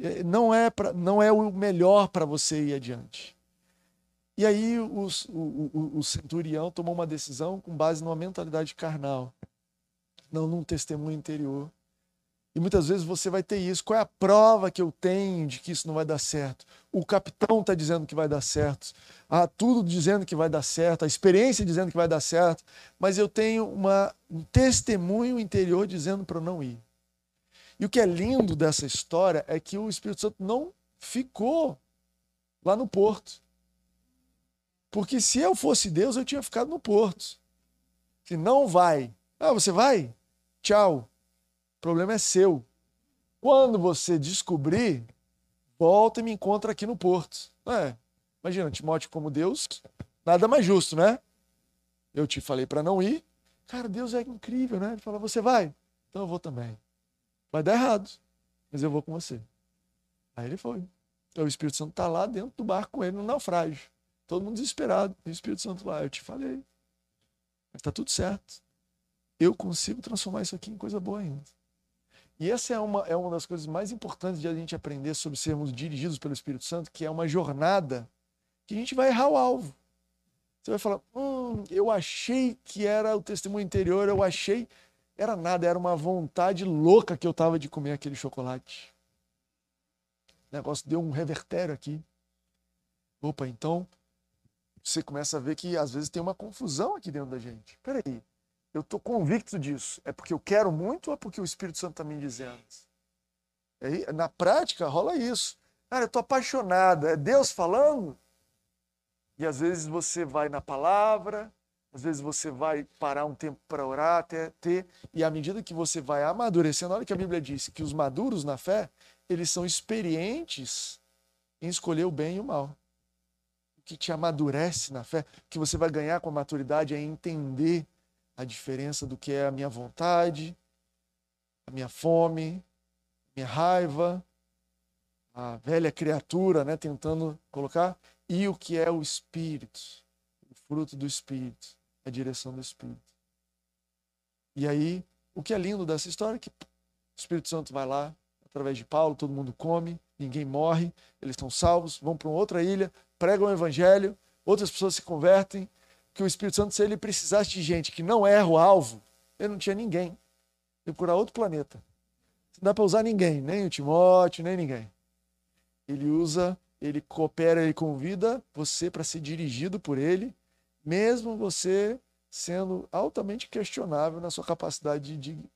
É, não é, pra, não é o melhor para você ir adiante. E aí o, o, o, centurião tomou uma decisão com base numa mentalidade carnal, não num testemunho interior. E muitas vezes você vai ter isso. Qual é a prova que eu tenho de que isso não vai dar certo? O capitão está dizendo que vai dar certo. Ah, tudo dizendo que vai dar certo. A experiência dizendo que vai dar certo. Mas eu tenho uma, um testemunho interior dizendo para eu não ir. E o que é lindo dessa história é que o Espírito Santo não ficou lá no porto. Porque se eu fosse Deus, eu tinha ficado no porto. Se não vai. Ah, você vai? Tchau. Problema é seu. Quando você descobrir, volta e me encontra aqui no porto. É. Imagina, Timóteo como Deus, nada mais justo, né? Eu te falei para não ir. Cara, Deus é incrível, né? Ele fala, você vai? Então eu vou também. Vai dar errado, mas eu vou com você. Aí ele foi. Então o Espírito Santo está lá dentro do barco com ele no naufrágio. Todo mundo desesperado. E o Espírito Santo lá, eu te falei. Mas está tudo certo. Eu consigo transformar isso aqui em coisa boa ainda. E essa é uma, é uma das coisas mais importantes de a gente aprender sobre sermos dirigidos pelo Espírito Santo, que é uma jornada que a gente vai errar o alvo. Você vai falar, hum, eu achei que era o testemunho interior, eu achei. Era nada, era uma vontade louca que eu tava de comer aquele chocolate. O negócio deu um revertério aqui. Opa, então você começa a ver que às vezes tem uma confusão aqui dentro da gente. Peraí, eu estou convicto disso. É porque eu quero muito ou é porque o Espírito Santo está me dizendo? Aí, na prática, rola isso. Cara, eu estou apaixonada. É Deus falando? E às vezes você vai na palavra, às vezes você vai parar um tempo para orar, até ter. E à medida que você vai amadurecendo, olha que a Bíblia diz que os maduros na fé, eles são experientes em escolher o bem e o mal que te amadurece na fé, que você vai ganhar com a maturidade é entender a diferença do que é a minha vontade, a minha fome, minha raiva, a velha criatura, né, tentando colocar, e o que é o espírito, o fruto do espírito, a direção do espírito. E aí, o que é lindo dessa história é que o Espírito Santo vai lá, através de Paulo, todo mundo come, ninguém morre, eles estão salvos, vão para outra ilha, pregam o evangelho, outras pessoas se convertem, que o Espírito Santo, se ele precisasse de gente que não erra o alvo, ele não tinha ninguém. Ele procurar outro planeta. Não dá para usar ninguém, nem o Timóteo, nem ninguém. Ele usa, ele coopera, ele convida você para ser dirigido por ele, mesmo você sendo altamente questionável na sua capacidade de, de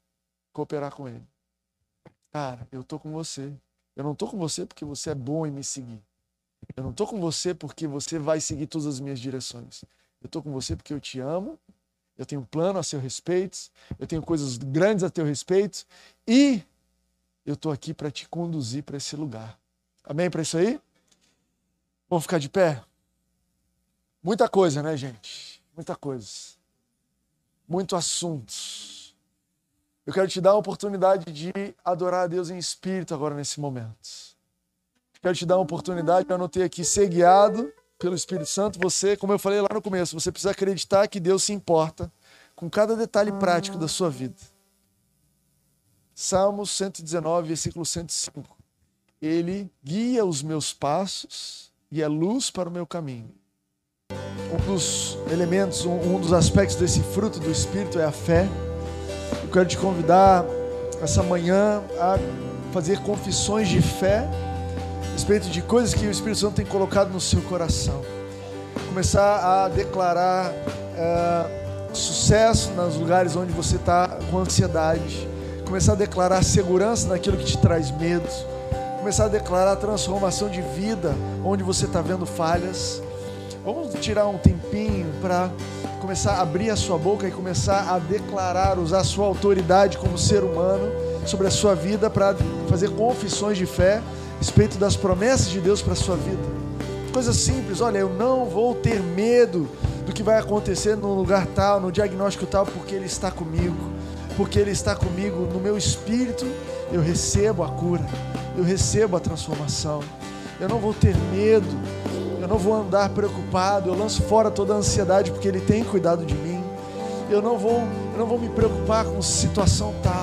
cooperar com ele. Cara, eu tô com você. Eu não tô com você porque você é bom em me seguir. Eu não estou com você porque você vai seguir todas as minhas direções. Eu estou com você porque eu te amo, eu tenho um plano a seu respeito, eu tenho coisas grandes a teu respeito e eu estou aqui para te conduzir para esse lugar. Amém para isso aí? Vamos ficar de pé? Muita coisa, né, gente? Muita coisa. Muito assunto. Eu quero te dar a oportunidade de adorar a Deus em espírito agora nesse momento. Quero te dar uma oportunidade, eu anotei aqui, ser guiado pelo Espírito Santo. Você, como eu falei lá no começo, você precisa acreditar que Deus se importa com cada detalhe prático da sua vida. Salmos 119, versículo 105. Ele guia os meus passos e é luz para o meu caminho. Um dos elementos, um, um dos aspectos desse fruto do Espírito é a fé. Eu quero te convidar essa manhã a fazer confissões de fé respeito de coisas que o Espírito Santo tem colocado no seu coração. Começar a declarar uh, sucesso nos lugares onde você está com ansiedade. Começar a declarar segurança naquilo que te traz medo. Começar a declarar transformação de vida onde você está vendo falhas. Vamos tirar um tempinho para começar a abrir a sua boca e começar a declarar, usar a sua autoridade como ser humano sobre a sua vida para fazer confissões de fé respeito das promessas de Deus para a sua vida. Coisa simples, olha, eu não vou ter medo do que vai acontecer no lugar tal, no diagnóstico tal, porque Ele está comigo. Porque Ele está comigo no meu espírito, eu recebo a cura, eu recebo a transformação. Eu não vou ter medo, eu não vou andar preocupado, eu lanço fora toda a ansiedade, porque Ele tem cuidado de mim. Eu não vou, eu não vou me preocupar com situação tal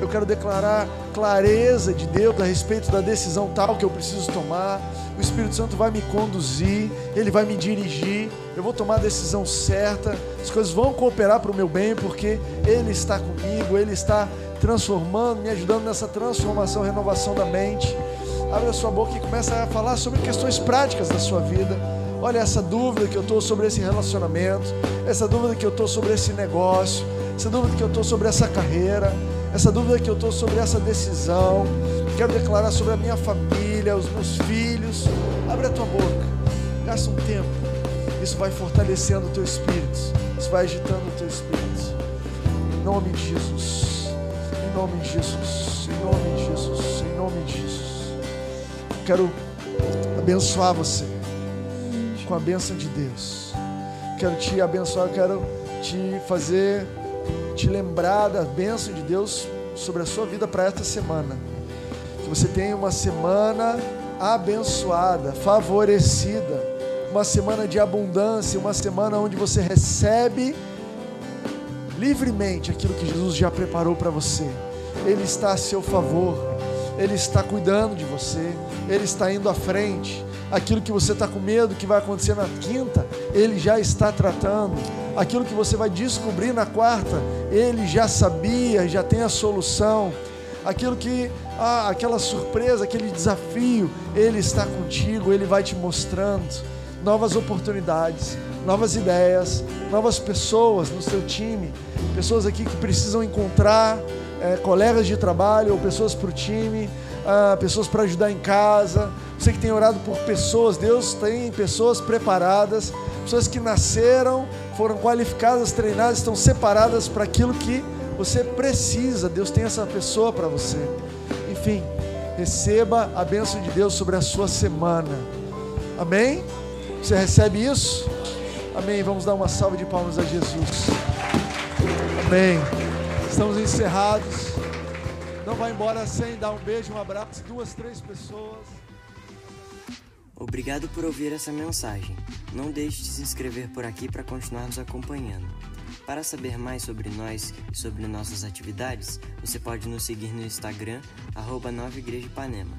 eu quero declarar clareza de Deus a respeito da decisão tal que eu preciso tomar. O Espírito Santo vai me conduzir, ele vai me dirigir. Eu vou tomar a decisão certa. As coisas vão cooperar para o meu bem, porque ele está comigo, ele está transformando, me ajudando nessa transformação, renovação da mente. Abre a sua boca e começa a falar sobre questões práticas da sua vida. Olha essa dúvida que eu estou sobre esse relacionamento, essa dúvida que eu estou sobre esse negócio, essa dúvida que eu estou sobre essa carreira essa dúvida que eu estou sobre essa decisão. Quero declarar sobre a minha família os meus filhos. Abre a tua boca, gasta um tempo. Isso vai fortalecendo o teu espírito, isso vai agitando o teu espírito. Em nome de Jesus, em nome de Jesus, em nome de Jesus, em nome de Jesus. Quero abençoar você com a bênção de Deus. Quero te abençoar, quero te fazer, te lembrar da bênção de Deus sobre a sua vida para esta semana. Que você tenha uma semana abençoada, favorecida, uma semana de abundância, uma semana onde você recebe livremente aquilo que Jesus já preparou para você. Ele está a seu favor, ele está cuidando de você, ele está indo à frente. Aquilo que você está com medo que vai acontecer na quinta, ele já está tratando. Aquilo que você vai descobrir na quarta, ele já sabia, já tem a solução. Aquilo que, ah, aquela surpresa, aquele desafio, ele está contigo, ele vai te mostrando novas oportunidades, novas ideias, novas pessoas no seu time, pessoas aqui que precisam encontrar é, colegas de trabalho ou pessoas para o time, ah, pessoas para ajudar em casa. Você que tem orado por pessoas, Deus tem pessoas preparadas, pessoas que nasceram, foram qualificadas, treinadas, estão separadas para aquilo que você precisa. Deus tem essa pessoa para você. Enfim, receba a bênção de Deus sobre a sua semana. Amém? Você recebe isso? Amém. Vamos dar uma salva de palmas a Jesus. Amém. Estamos encerrados. Não vai embora sem dar um beijo, um abraço, duas, três pessoas. Obrigado por ouvir essa mensagem. Não deixe de se inscrever por aqui para continuar nos acompanhando. Para saber mais sobre nós e sobre nossas atividades, você pode nos seguir no Instagram, arroba Nova Igreja Ipanema.